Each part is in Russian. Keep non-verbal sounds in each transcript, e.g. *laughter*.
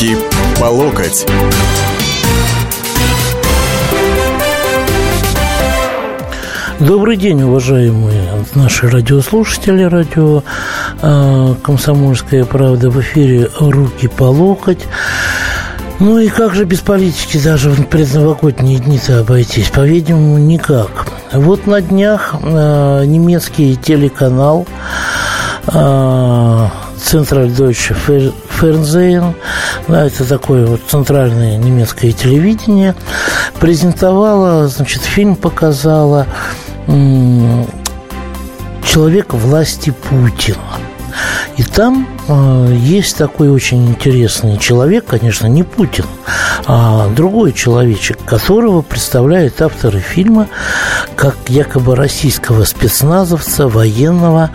Руки по локоть. Добрый день, уважаемые наши радиослушатели. Радио э, «Комсомольская правда» в эфире «Руки по локоть». Ну и как же без политики даже в предновогодние дни-то обойтись? По-видимому, никак. Вот на днях э, немецкий телеканал э, Центральдeutsche Fernsehen, это такое вот центральное немецкое телевидение, презентовала, значит, фильм показала «Человек власти Путина». И там есть такой очень интересный человек, конечно, не Путин, а другой человечек, которого представляют авторы фильма как якобы российского спецназовца, военного,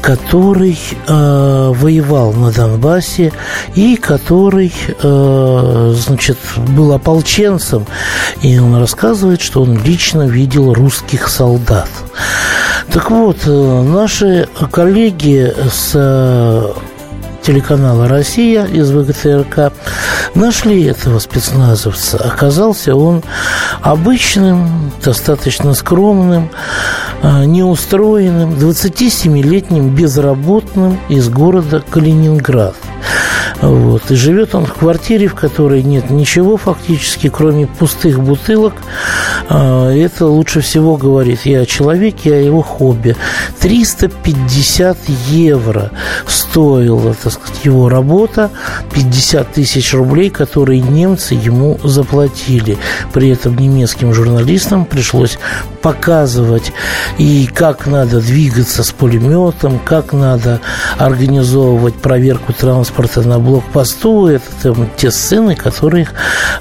который э, воевал на Донбассе и который, э, значит, был ополченцем. И он рассказывает, что он лично видел русских солдат. Так вот, э, наши коллеги с телеканала «Россия» из ВГТРК нашли этого спецназовца. Оказался он обычным, достаточно скромным, э, неустроенным, 27-летним безработным из города Калининград. Вот. И живет он в квартире, в которой нет ничего фактически, кроме пустых бутылок. А, это лучше всего говорит и о человеке, и о его хобби. 350 евро стоила, так сказать, его работа, 50 тысяч рублей, которые немцы ему заплатили. При этом немецким журналистам пришлось показывать и как надо двигаться с пулеметом, как надо организовывать проверку транспорта на блокпосту. Это там, те сцены, которых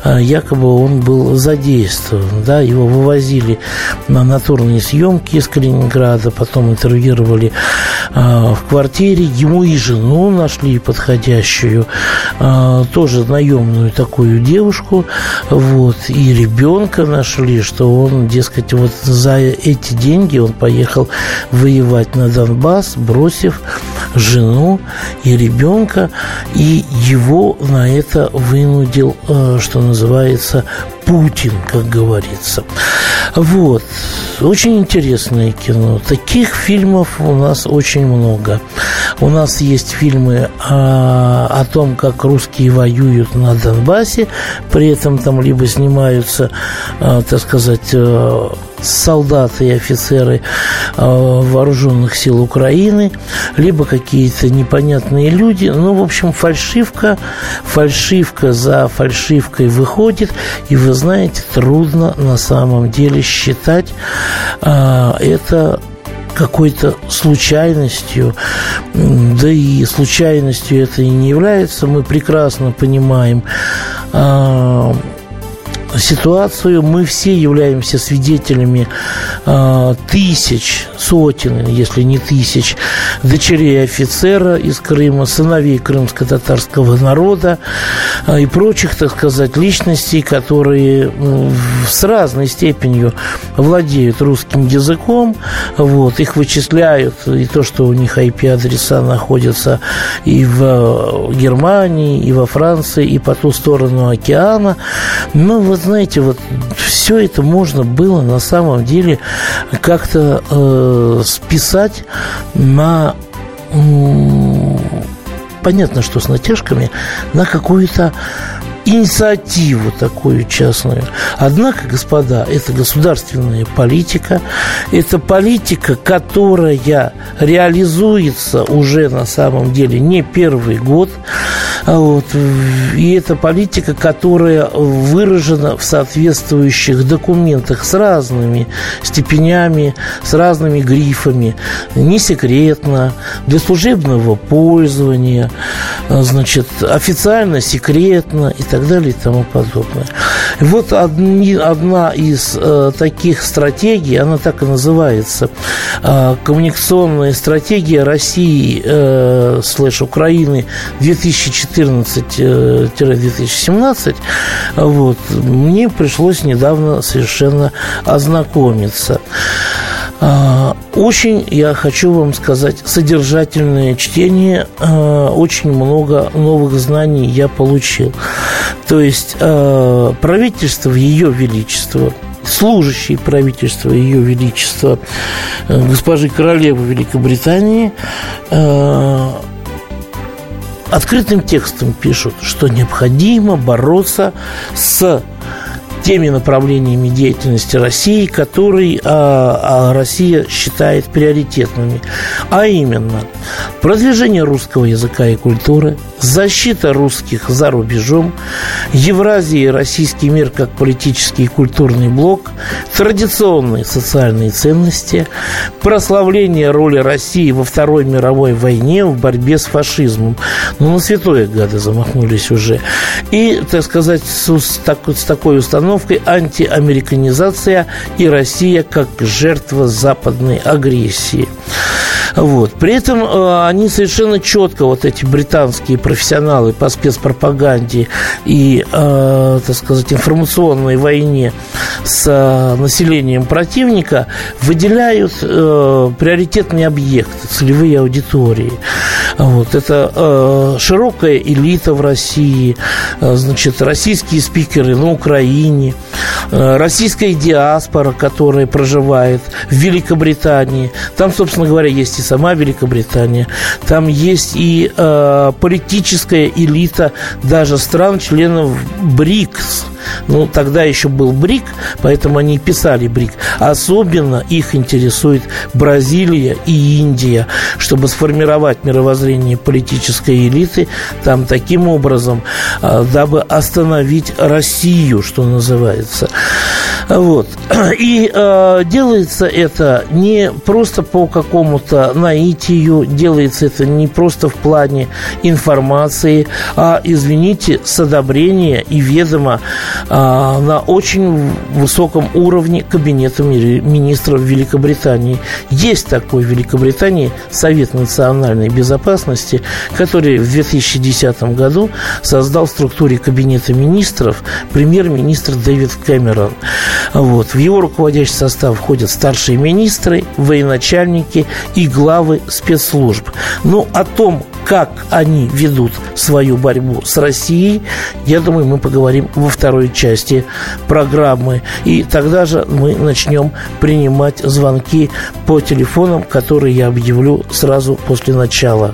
а, якобы он был задействован. Да, его вывозили на натурные съемки из Калининграда, потом интервьюировали а, в квартире. Ему и жену нашли подходящую, а, тоже наемную такую девушку, вот, и ребенка нашли, что он, дескать, вот за эти деньги он поехал воевать на Донбасс, бросив жену и ребенка, и его на это вынудил, э, что называется, Путин, как говорится. Вот. Очень интересное кино. Таких фильмов у нас очень много. У нас есть фильмы о, о том, как русские воюют на Донбассе. При этом там либо снимаются, э, так сказать, э, солдаты и офицеры э, вооруженных сил Украины, либо какие-то непонятные люди. Ну, в общем, фальшивка, фальшивка за фальшивкой выходит, и вы знаете, трудно на самом деле считать э, это какой-то случайностью, да и случайностью это и не является. Мы прекрасно понимаем э, ситуацию. Мы все являемся свидетелями э, тысяч, сотен, если не тысяч, дочерей офицера из Крыма, сыновей крымско-татарского народа э, и прочих, так сказать, личностей, которые э, с разной степенью владеют русским языком. Вот, их вычисляют, и то, что у них IP-адреса находятся и в Германии, и во Франции, и по ту сторону океана. Но вот знаете, вот все это можно было на самом деле как-то э, списать на понятно, что с натяжками, на какую-то инициативу такую частную. Однако, господа, это государственная политика, это политика, которая реализуется уже на самом деле не первый год, а вот, и это политика, которая выражена в соответствующих документах с разными степенями, с разными грифами, не секретно, для служебного пользования, значит, официально, секретно и так далее и тому подобное. Вот одни, одна из э, таких стратегий, она так и называется, э, коммуникационная стратегия России э, слэш Украины 2014-2017, вот, мне пришлось недавно совершенно ознакомиться. А, очень, я хочу вам сказать, содержательное чтение, а, очень много новых знаний я получил. То есть а, правительство Ее Величество, служащий правительства Ее Величества госпожи королевы Великобритании открытым текстом пишут, что необходимо бороться с теми направлениями деятельности России, которые а, а Россия считает приоритетными. А именно, продвижение русского языка и культуры, защита русских за рубежом, Евразия и российский мир как политический и культурный блок, традиционные социальные ценности, прославление роли России во Второй мировой войне в борьбе с фашизмом. Ну, на святое гады замахнулись уже. И, так сказать, с, так, с такой установкой антиамериканизация и Россия как жертва западной агрессии. Вот. При этом э, они совершенно четко, вот эти британские профессионалы по спецпропаганде и, э, так сказать, информационной войне с э, населением противника, выделяют приоритетные объекты, целевые аудитории. Вот. Это широкая элита в России, значит, российские спикеры на Украине, российская диаспора, которая проживает в Великобритании. Там, собственно говоря, есть и сама Великобритания, там есть и э, политическая элита даже стран-членов БРИКС. Ну, тогда еще был БРИК, поэтому они писали БРИК. Особенно их интересует Бразилия и Индия, чтобы сформировать мировоззрение политической элиты там таким образом, э, дабы остановить Россию, что называется. Вот. *clears throat* И э, делается это не просто по какому-то наитию, делается это не просто в плане информации, а, извините, с одобрения и ведома на очень высоком уровне Кабинета министров Великобритании. Есть такой в Великобритании Совет национальной безопасности, который в 2010 году создал в структуре Кабинета министров премьер-министр Дэвид Кэмерон. Вот. В его руководящий состав входят старшие министры, военачальники и главы спецслужб. Ну, о том, как они ведут свою борьбу с Россией, я думаю, мы поговорим во второй части программы. И тогда же мы начнем принимать звонки по телефонам, которые я объявлю сразу после начала.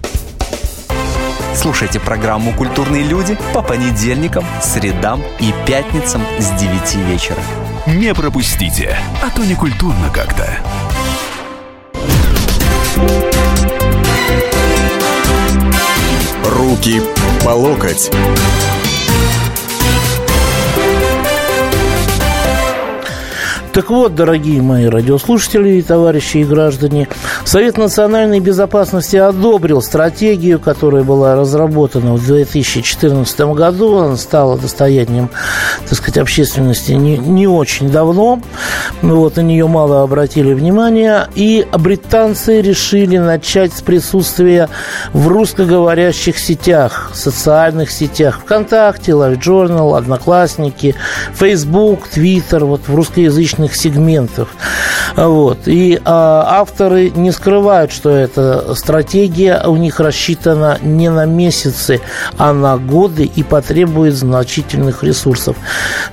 Слушайте программу «Культурные люди» по понедельникам, средам и пятницам с 9 вечера. Не пропустите, а то не культурно как-то. Руки по локоть. Так вот, дорогие мои радиослушатели и товарищи и граждане, Совет национальной безопасности одобрил стратегию, которая была разработана в 2014 году. Она стала достоянием, так сказать, общественности не, не очень давно. Вот, на нее мало обратили внимания. И британцы решили начать с присутствия в русскоговорящих сетях, социальных сетях. ВКонтакте, LiveJournal, Одноклассники, Facebook, Twitter, вот в русскоязычных сегментов. Вот. И а, авторы не скрывают, что эта стратегия у них рассчитана не на месяцы, а на годы и потребует значительных ресурсов.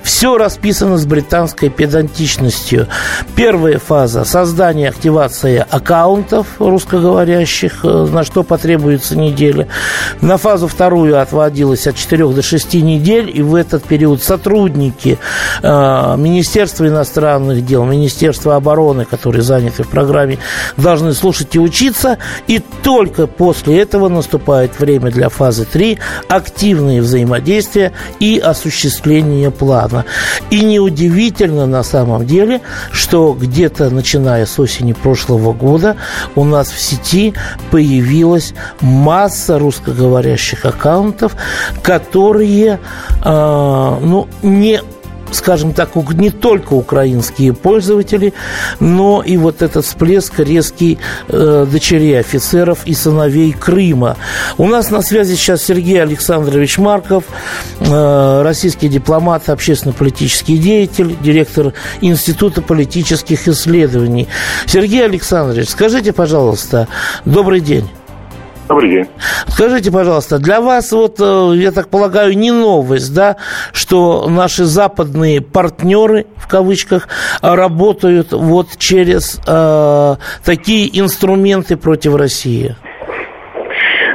Все расписано с британской педантичностью. Первая фаза – создание, активация аккаунтов русскоговорящих, э, на что потребуется неделя. На фазу вторую отводилось от 4 до 6 недель, и в этот период сотрудники э, Министерства иностранных дел, Министерства обороны, которые заняты в программе, должны слушать и учиться. И только после этого наступает время для фазы 3 – активные взаимодействия и осуществление плана. И неудивительно на самом деле, что где-то начиная с осени прошлого года у нас в сети появилась масса русскоговорящих аккаунтов, которые э, ну, не скажем так, не только украинские пользователи, но и вот этот всплеск резкий э, дочерей офицеров и сыновей Крыма. У нас на связи сейчас Сергей Александрович Марков, э, российский дипломат, общественно-политический деятель, директор Института политических исследований. Сергей Александрович, скажите, пожалуйста, добрый день. Добрый день. Скажите, пожалуйста, для вас, вот, э, я так полагаю, не новость, да, что наши западные партнеры, в кавычках, работают вот через э, такие инструменты против России?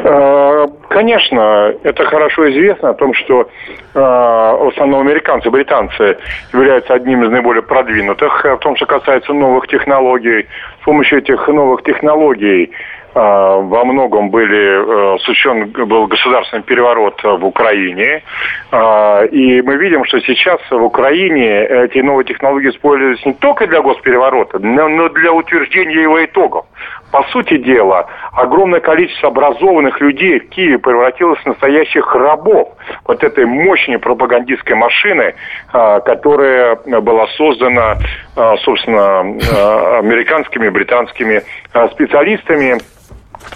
Э, конечно, это хорошо известно о том, что э, в основном американцы, британцы являются одним из наиболее продвинутых в том, что касается новых технологий. С помощью этих новых технологий во многом были, осуществлен э, был государственный переворот в Украине. А, и мы видим, что сейчас в Украине эти новые технологии используются не только для госпереворота, но для утверждения его итогов. По сути дела, огромное количество образованных людей в Киеве превратилось в настоящих рабов вот этой мощной пропагандистской машины, а, которая была создана, собственно, американскими, британскими специалистами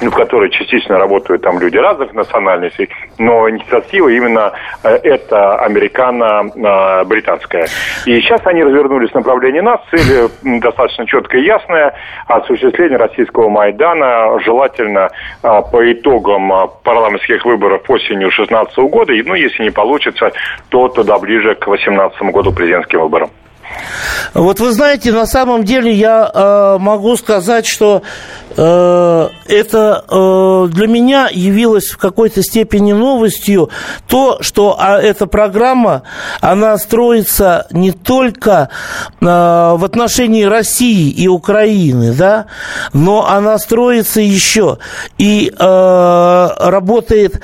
в которой частично работают там люди разных национальностей, но инициатива именно э, это американо-британская. И сейчас они развернулись в направлении нас. Цель достаточно четкая и ясная. Осуществление российского Майдана желательно а, по итогам парламентских выборов осенью 2016 года. И, ну, если не получится, то тогда ближе к 2018 году президентским выборам. Вот вы знаете, на самом деле я э, могу сказать, что э, это э, для меня явилось в какой-то степени новостью то, что а, эта программа, она строится не только э, в отношении России и Украины, да, но она строится еще и э, работает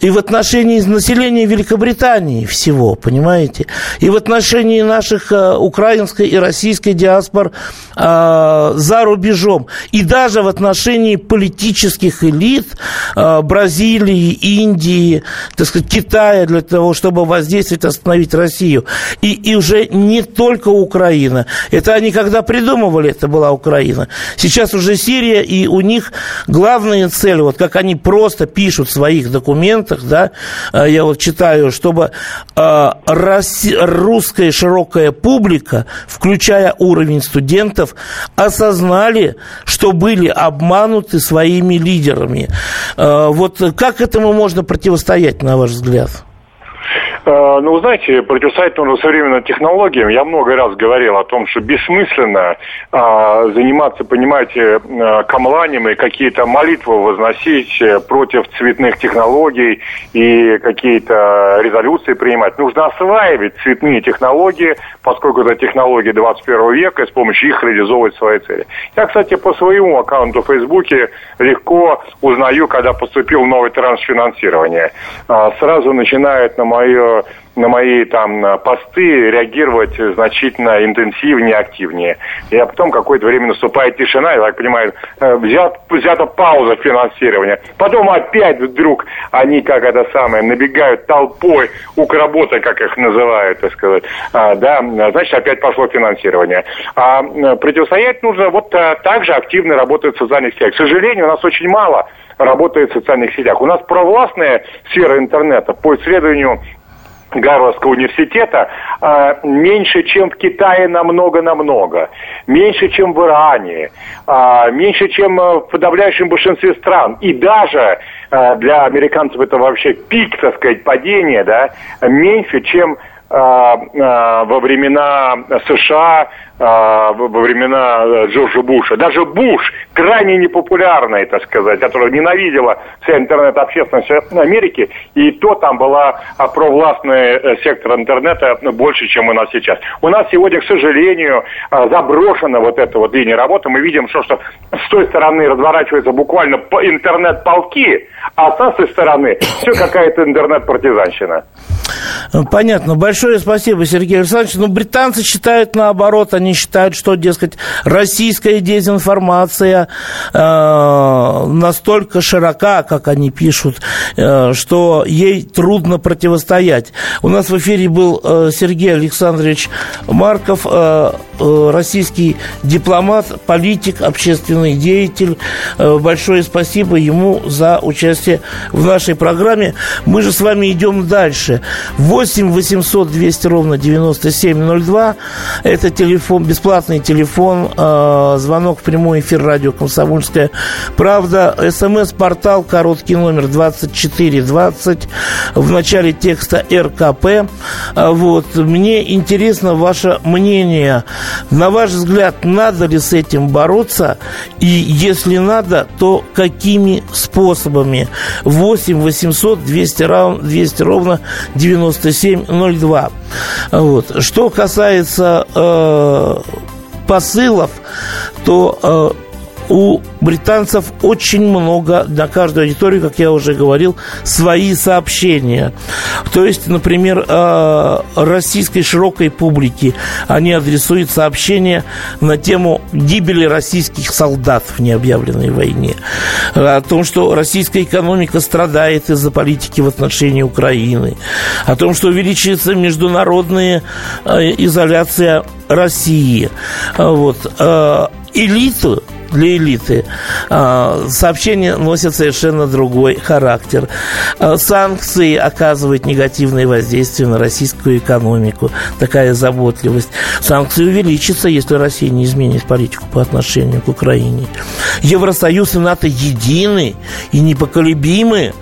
и в отношении населения Великобритании всего, понимаете, и в отношении наших э, украинской и российской диаспор э, за рубежом. И даже в отношении политических элит э, Бразилии, Индии, так сказать, Китая для того, чтобы воздействовать, остановить Россию. И, и уже не только Украина. Это они когда придумывали, это была Украина. Сейчас уже Сирия, и у них главная цель, вот как они просто пишут в своих документах, да, э, я вот читаю, чтобы э, русская широкая публика публика, включая уровень студентов, осознали, что были обмануты своими лидерами. Э, вот как этому можно противостоять, на ваш взгляд? Э, ну, знаете, противостоять нужно современным технологиям. Я много раз говорил о том, что бессмысленно а, заниматься, понимаете, э, камланием и какие-то молитвы возносить против цветных технологий и какие-то резолюции принимать. Нужно осваивать цветные технологии, поскольку это технологии 21 века, и с помощью их реализовывать свои цели. Я, кстати, по своему аккаунту в Фейсбуке легко узнаю, когда поступил новый трансфинансирование. А, сразу начинает на мое на мои там посты реагировать значительно интенсивнее, активнее. И а потом какое-то время наступает тишина, я так понимаю, э, взят, взята пауза финансирования. Потом опять вдруг они, как это самое, набегают толпой, укроботы, как их называют, так сказать. А, да, значит, опять пошло финансирование. А противостоять нужно вот а, так же активно работать в социальных сетях. К сожалению, у нас очень мало работает в социальных сетях. У нас провластная сфера интернета по исследованию Гарвардского университета э, меньше, чем в Китае намного-намного, меньше, чем в Иране, э, меньше, чем в подавляющем большинстве стран. И даже для американцев это вообще пик, так сказать, падения, да, меньше, чем во времена США, во времена Джорджа Буша. Даже Буш, крайне непопулярный, так сказать, которого ненавидела вся интернет-общественность Америки, и то там была провластный сектор интернета больше, чем у нас сейчас. У нас сегодня, к сожалению, заброшена вот эта вот линия работы. Мы видим, что, что с той стороны разворачивается буквально интернет-полки, а с нашей стороны все какая-то интернет-партизанщина. Понятно. Большое спасибо, Сергей Александрович. Ну, британцы считают наоборот. Они считают, что, дескать, российская дезинформация э, настолько широка, как они пишут, э, что ей трудно противостоять. У нас в эфире был э, Сергей Александрович Марков, э, э, российский дипломат, политик, общественный деятель. Э, большое спасибо ему за участие в нашей программе. Мы же с вами идем дальше. 8 800 200 ровно 9702. Это телефон, бесплатный телефон, э, звонок в прямой эфир радио «Комсомольская правда». СМС-портал, короткий номер 2420. В начале текста РКП. Э, вот. Мне интересно ваше мнение. На ваш взгляд, надо ли с этим бороться? И если надо, то какими способами? 8 800 200, 200 ровно 9702. Вот. Что касается э, посылов, то э, у британцев очень много на каждую аудиторию, как я уже говорил, свои сообщения. То есть, например, э, российской широкой публике они адресуют сообщения на тему гибели российских солдат в необъявленной войне, о том, что российская экономика страдает из-за политики в отношении Украины, о том, что увеличивается международная э, изоляция России. Вот. Э, элиту для элиты. А, сообщение носит совершенно другой характер. А, санкции оказывают негативное воздействие на российскую экономику. Такая заботливость. Санкции увеличатся, если Россия не изменит политику по отношению к Украине. Евросоюз и НАТО едины и непоколебимы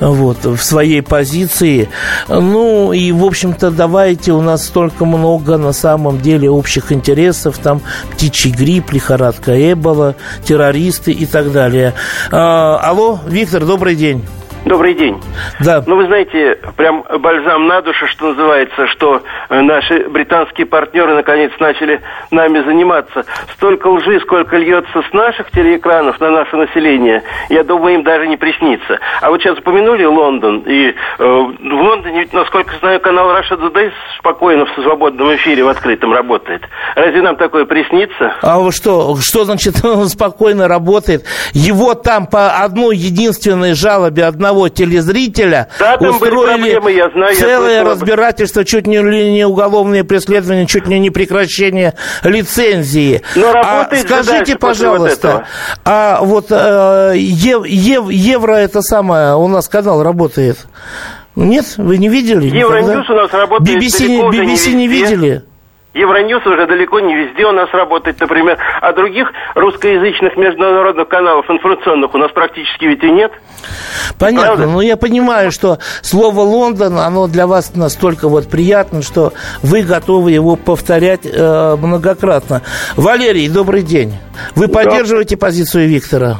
вот, в своей позиции. Ну и, в общем-то, давайте, у нас столько много на самом деле общих интересов. Там птичий грипп, лихорадка Эбола, террористы и так далее. А, алло, Виктор, добрый день. Добрый день. Да. Ну, вы знаете, прям бальзам на душу, что называется, что э, наши британские партнеры наконец начали нами заниматься. Столько лжи, сколько льется с наших телеэкранов на наше население, я думаю, им даже не приснится. А вот сейчас упомянули Лондон, и э, в Лондоне, насколько знаю, канал Russia Today спокойно в свободном эфире в открытом работает. Разве нам такое приснится? А что, что значит он *laughs* спокойно работает? Его там по одной единственной жалобе одного одного телезрителя да, там устроили проблемы, я знаю, целое я разбирательство, чуть не, не уголовное преследование, чуть не не прекращение лицензии. Но а скажите, пожалуйста, вот а вот э, ев, ев, евро это самое, у нас канал работает? Нет, вы не видели? Евроньюз у нас работает BBC, BBC не, не видели? Евроньюз уже далеко не везде у нас работает, например, а других русскоязычных международных каналов информационных у нас практически ведь и нет. Понятно, Правда? но я понимаю, что слово Лондон, оно для вас настолько вот приятно, что вы готовы его повторять э, многократно. Валерий, добрый день. Вы да. поддерживаете позицию Виктора?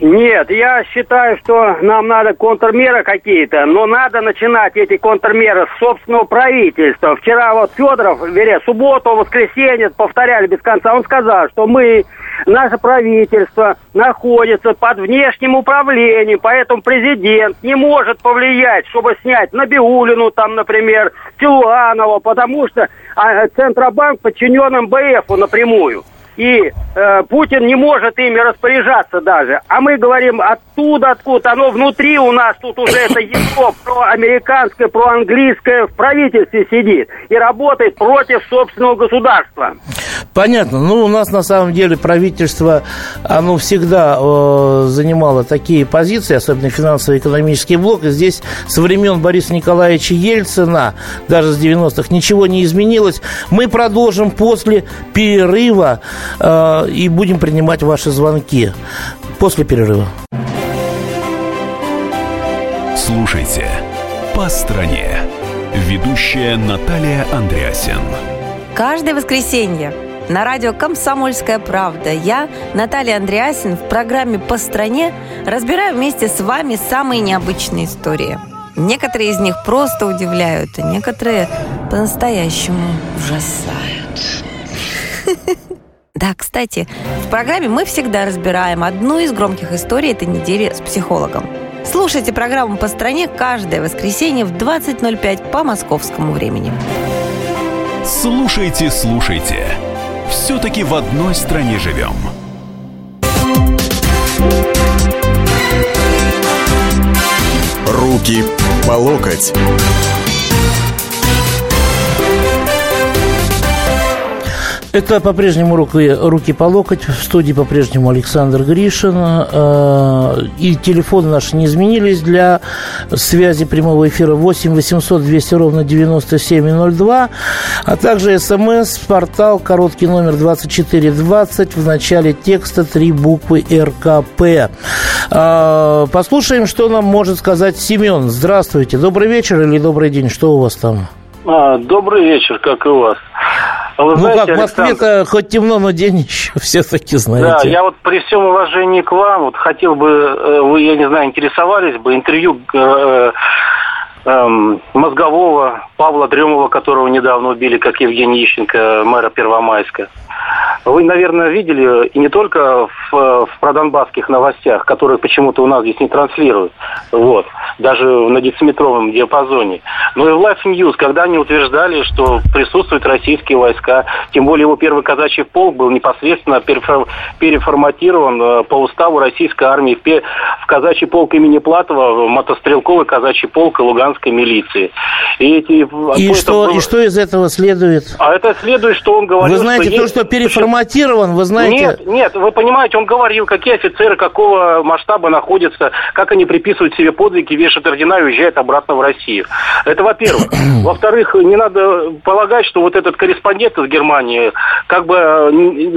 Нет, я считаю, что нам надо контрмеры какие-то, но надо начинать эти контрмеры с собственного правительства. Вчера вот Федоров, вере, субботу, воскресенье, повторяли без конца, он сказал, что мы, наше правительство находится под внешним управлением, поэтому президент не может повлиять, чтобы снять Набиулину, там, например, Силуанова, потому что а, Центробанк подчинен МБФу напрямую и э, Путин не может ими распоряжаться даже. А мы говорим оттуда, откуда оно внутри у нас тут уже это ядро проамериканское, проанглийское в правительстве сидит и работает против собственного государства. Понятно. Ну, у нас на самом деле правительство, оно всегда э, занимало такие позиции, особенно финансово-экономический блок. И здесь со времен Бориса Николаевича Ельцина, даже с 90-х, ничего не изменилось. Мы продолжим после перерыва и будем принимать ваши звонки после перерыва. Слушайте «По стране». Ведущая Наталья Андреасин. Каждое воскресенье на радио «Комсомольская правда» я, Наталья Андреасин, в программе «По стране» разбираю вместе с вами самые необычные истории. Некоторые из них просто удивляют, а некоторые по-настоящему ужасают. Да, кстати, в программе мы всегда разбираем одну из громких историй этой недели с психологом. Слушайте программу «По стране» каждое воскресенье в 20.05 по московскому времени. Слушайте, слушайте. Все-таки в одной стране живем. Руки по локоть. Это по-прежнему руки, руки по локоть. В студии по-прежнему Александр Гришин. Э, и телефоны наши не изменились для связи прямого эфира 8 800 200 ровно 9702. А также смс, портал, короткий номер 2420. В начале текста три буквы РКП. Э, послушаем, что нам может сказать Семен. Здравствуйте. Добрый вечер или добрый день. Что у вас там? А, добрый вечер, как и у вас. А вы ну знаете, как, в Москве-то хоть темно, но день еще *laughs* все-таки знаете. Да, я вот при всем уважении к вам, вот хотел бы, э, вы, я не знаю, интересовались бы интервью э, э, мозгового Павла Дремова, которого недавно убили, как Евгений Ищенко, мэра Первомайска. Вы, наверное, видели, и не только в, в продонбасских новостях, которые почему-то у нас здесь не транслируют, вот, даже на дециметровом диапазоне, но и в Life News, когда они утверждали, что присутствуют российские войска, тем более его первый казачий полк был непосредственно переформатирован э, по уставу российской армии в, казачий полк имени Платова, мотострелковый казачий полк и луганской милиции. И, эти, и, что, было... и что из этого следует? А это следует, что он говорил... Вы знаете, что то, что переформатирован, вы знаете... Нет, нет, вы понимаете, он говорил, какие офицеры какого масштаба находятся, как они приписывают себе подвиги, вешают ордена и уезжают обратно в Россию. Это во-первых. *clears throat* Во-вторых, не надо полагать, что вот этот корреспондент из Германии как бы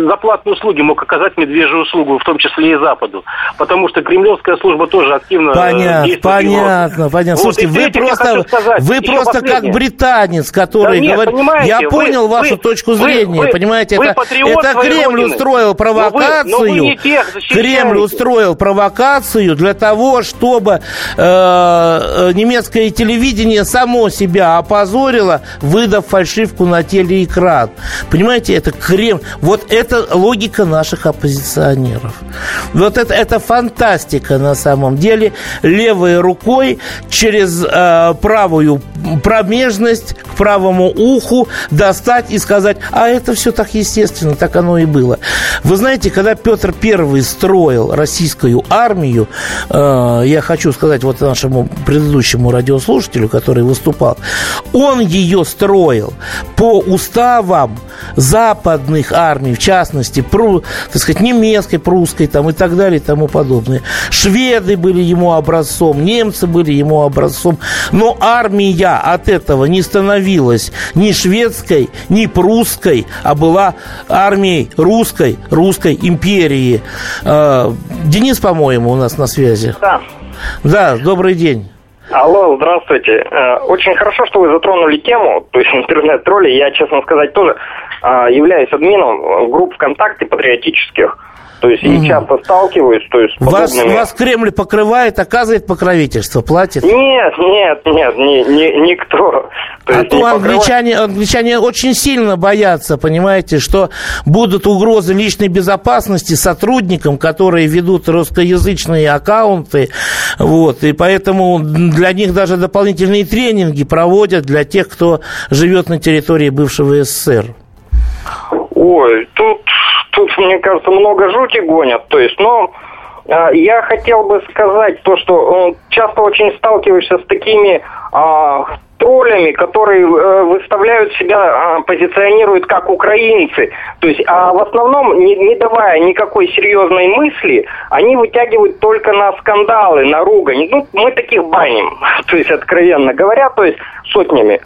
за платные услуги мог оказать медвежью услугу, в том числе и Западу. Потому что кремлевская служба тоже активно э, понятно, действует. Понятно, понятно. Вот, Слушайте, вы просто, вы просто как британец, который да нет, говорит... Я понял вы, вашу вы, точку зрения, вы, понимаете? Вы, это, это Кремль родины. устроил провокацию. Но вы, но вы Кремль устроил провокацию для того, чтобы э, э, немецкое телевидение само себя опозорило, выдав фальшивку на телеэкран. Понимаете, это Кремль. Вот это логика наших оппозиционеров. Вот это, это фантастика на самом деле. Левой рукой через э, правую промежность к правому уху достать и сказать, а это все так естественно, так оно и было. Вы знаете, когда Петр I строил российскую армию, э, я хочу сказать вот нашему предыдущему радиослушателю, который выступал, он ее строил по уставам западных армий, в частности, пру, так сказать, немецкой, прусской там, и так далее и тому подобное. Шведы были ему образцом, немцы были ему образцом, но армия от этого не становилась ни шведской, ни прусской, а была армией русской, русской империи. Э, Денис, по-моему, у нас на связи. Да. Да, добрый день. Алло, здравствуйте. Э, очень хорошо, что вы затронули тему, то есть интернет-тролли. Я, честно сказать, тоже э, являюсь админом групп ВКонтакте патриотических. То есть угу. и часто сталкиваюсь, то есть вас, подобными... вас Кремль покрывает, оказывает покровительство, платит? Нет, нет, нет, ни, ни, никто. То а то англичане, англичане очень сильно боятся, понимаете, что будут угрозы личной безопасности сотрудникам, которые ведут русскоязычные аккаунты, вот, и поэтому для них даже дополнительные тренинги проводят для тех, кто живет на территории бывшего СССР. Ой, тут тут, мне кажется, много жути гонят. То есть, но э, я хотел бы сказать то, что э, часто очень сталкиваешься с такими троллями, которые э, выставляют себя, э, позиционируют как украинцы. То есть, а в основном, не, не давая никакой серьезной мысли, они вытягивают только на скандалы, на ругань. Ну, мы таких баним, *laughs* то есть, откровенно говоря, то есть, сотнями.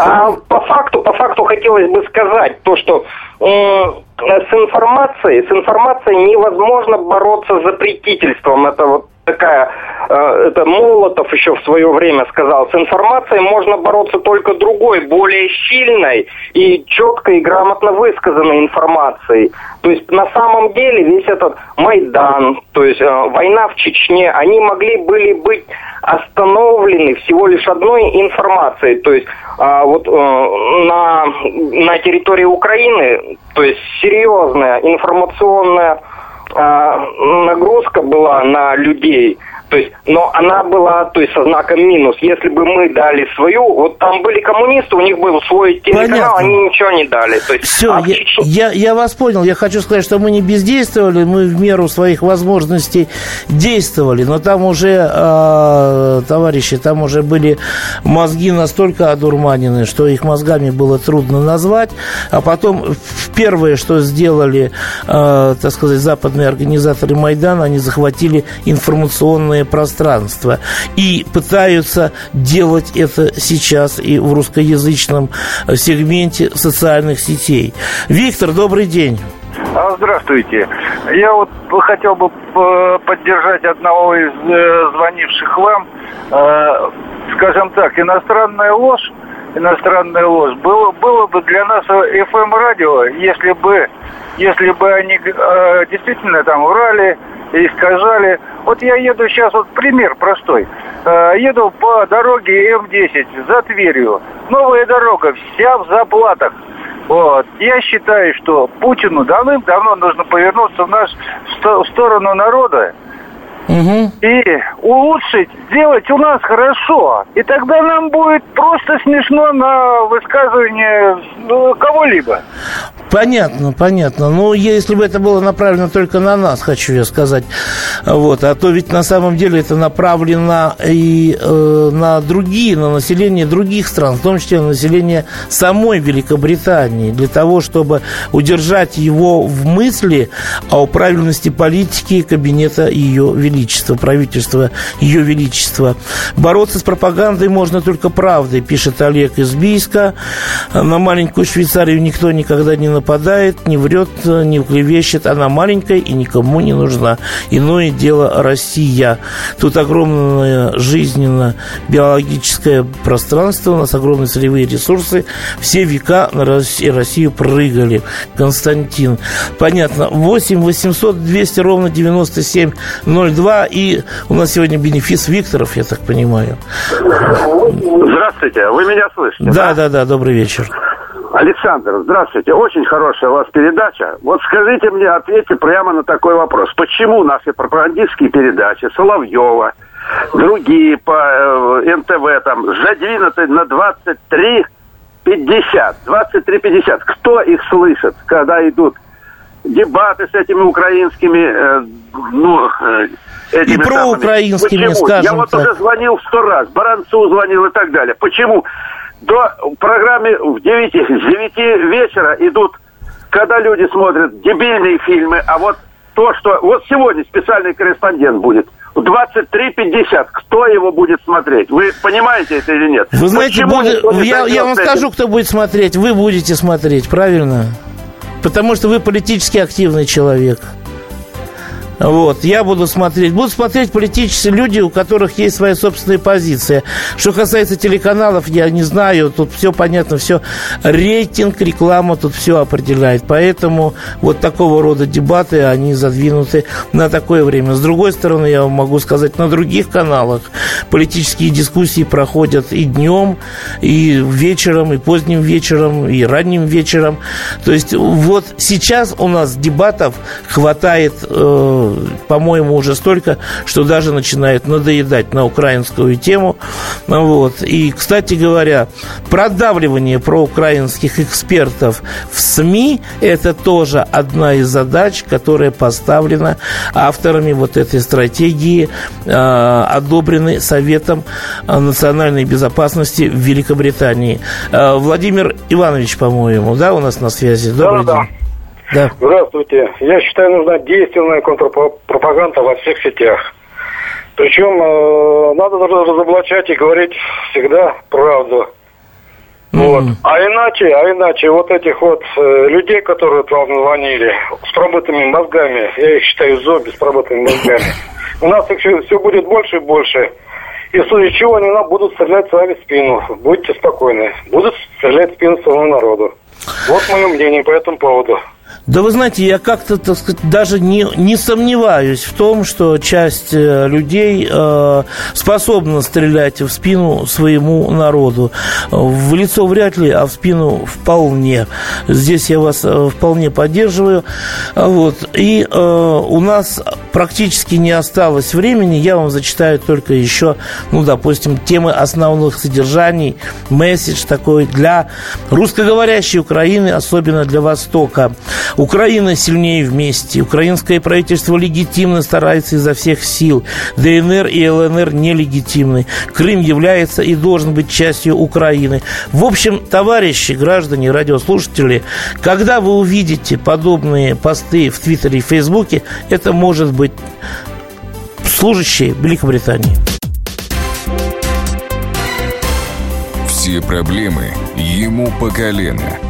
А по факту, по факту хотелось бы сказать то, что с информацией, с информацией невозможно бороться запретительством. Это вот такая, э, это Молотов еще в свое время сказал, с информацией можно бороться только другой, более сильной и четкой и грамотно высказанной информацией. То есть на самом деле весь этот Майдан, то есть э, война в Чечне, они могли были быть остановлены всего лишь одной информацией. То есть э, вот э, на, на территории Украины, то есть серьезная информационная нагрузка была на людей – то есть, но она была, то есть, со знаком минус. Если бы мы дали свою, вот там были коммунисты, у них был свой телеканал, Понятно. они ничего не дали. То есть, Все, а я, я, я вас понял. Я хочу сказать, что мы не бездействовали, мы в меру своих возможностей действовали. Но там уже, э, товарищи, там уже были мозги настолько одурманены, что их мозгами было трудно назвать. А потом первое, что сделали, э, так сказать, западные организаторы Майдана, они захватили информационные информационное пространство. И пытаются делать это сейчас и в русскоязычном сегменте социальных сетей. Виктор, добрый день. А, здравствуйте. Я вот хотел бы э, поддержать одного из э, звонивших вам. Э, скажем так, иностранная ложь, иностранная ложь было, было бы для нас FM-радио, если бы, если бы они действительно там врали, искажали. Вот я еду сейчас, вот пример простой. Э, еду по дороге М10 за Тверью. Новая дорога, вся в заплатах. Вот. Я считаю, что Путину давным-давно нужно повернуться в, наш, в сторону народа угу. и улучшить, сделать у нас хорошо. И тогда нам будет просто смешно на высказывание ну, кого-либо. Понятно, понятно. Ну, если бы это было направлено только на нас, хочу я сказать. Вот. А то ведь на самом деле это направлено и э, на другие, на население других стран, в том числе на население самой Великобритании, для того, чтобы удержать его в мысли о правильности политики кабинета Ее Величества, правительства Ее Величества. Бороться с пропагандой можно только правдой, пишет Олег из Бийска. На маленькую Швейцарию никто никогда не нападает, не врет, не клевещет. Она маленькая и никому не нужна. Иное дело Россия. Тут огромное жизненно-биологическое пространство, у нас огромные целевые ресурсы. Все века на Россию прыгали. Константин. Понятно. 8 800 200 ровно 9702. И у нас сегодня бенефис Викторов, я так понимаю. Здравствуйте. Вы меня слышите? Да, да, да. да добрый вечер. Александр, здравствуйте. Очень хорошая у вас передача. Вот скажите мне, ответьте прямо на такой вопрос. Почему наши пропагандистские передачи Соловьева, другие по э, НТВ там задвинуты на 23 50, 23-50. Кто их слышит, когда идут дебаты с этими украинскими, э, ну, э, этими и проукраинскими, Почему? скажем Я вот так. уже звонил сто раз, Баранцу звонил и так далее. Почему? до программы в 9, *laughs* с 9 вечера идут, когда люди смотрят дебильные фильмы, а вот то, что... Вот сегодня специальный корреспондент будет. В 23.50. Кто его будет смотреть? Вы понимаете это или нет? Вы знаете, буду, я, я вам скажу, кто будет смотреть. Вы будете смотреть, правильно? Потому что вы политически активный человек. Вот, я буду смотреть. Будут смотреть политические люди, у которых есть своя собственная позиция. Что касается телеканалов, я не знаю, тут все понятно, все рейтинг, реклама тут все определяет. Поэтому вот такого рода дебаты, они задвинуты на такое время. С другой стороны, я вам могу сказать, на других каналах политические дискуссии проходят и днем, и вечером, и поздним вечером, и ранним вечером. То есть вот сейчас у нас дебатов хватает э, по-моему, уже столько, что даже начинает надоедать на украинскую тему. Вот. И, кстати говоря, продавливание проукраинских экспертов в СМИ – это тоже одна из задач, которая поставлена авторами вот этой стратегии, э, одобренной Советом национальной безопасности в Великобритании. Э, Владимир Иванович, по-моему, да, у нас на связи? Добрый да, день. Да. Да. Здравствуйте. Я считаю, нужна действенная контрпропаганда во всех сетях. Причем э, надо разоблачать и говорить всегда правду. Mm-hmm. Вот. А иначе, а иначе вот этих вот э, людей, которые вам звонили, с пробытыми мозгами, я их считаю зомби с пробытыми мозгами, у нас их все, все будет больше и больше. И в случае чего они нам будут стрелять с вами в спину. Будьте спокойны. Будут стрелять в спину своему народу. Вот мое мнение по этому поводу. Да вы знаете, я как-то, так сказать, даже не, не сомневаюсь в том, что часть э, людей э, способна стрелять в спину своему народу. В лицо вряд ли, а в спину вполне. Здесь я вас э, вполне поддерживаю. Вот. И э, у нас практически не осталось времени. Я вам зачитаю только еще, ну, допустим, темы основных содержаний, месседж такой для русскоговорящей Украины, особенно для Востока. Украина сильнее вместе. Украинское правительство легитимно старается изо всех сил. ДНР и ЛНР нелегитимны. Крым является и должен быть частью Украины. В общем, товарищи, граждане, радиослушатели, когда вы увидите подобные посты в Твиттере и Фейсбуке, это может быть служащие Великобритании. Все проблемы ему по колено –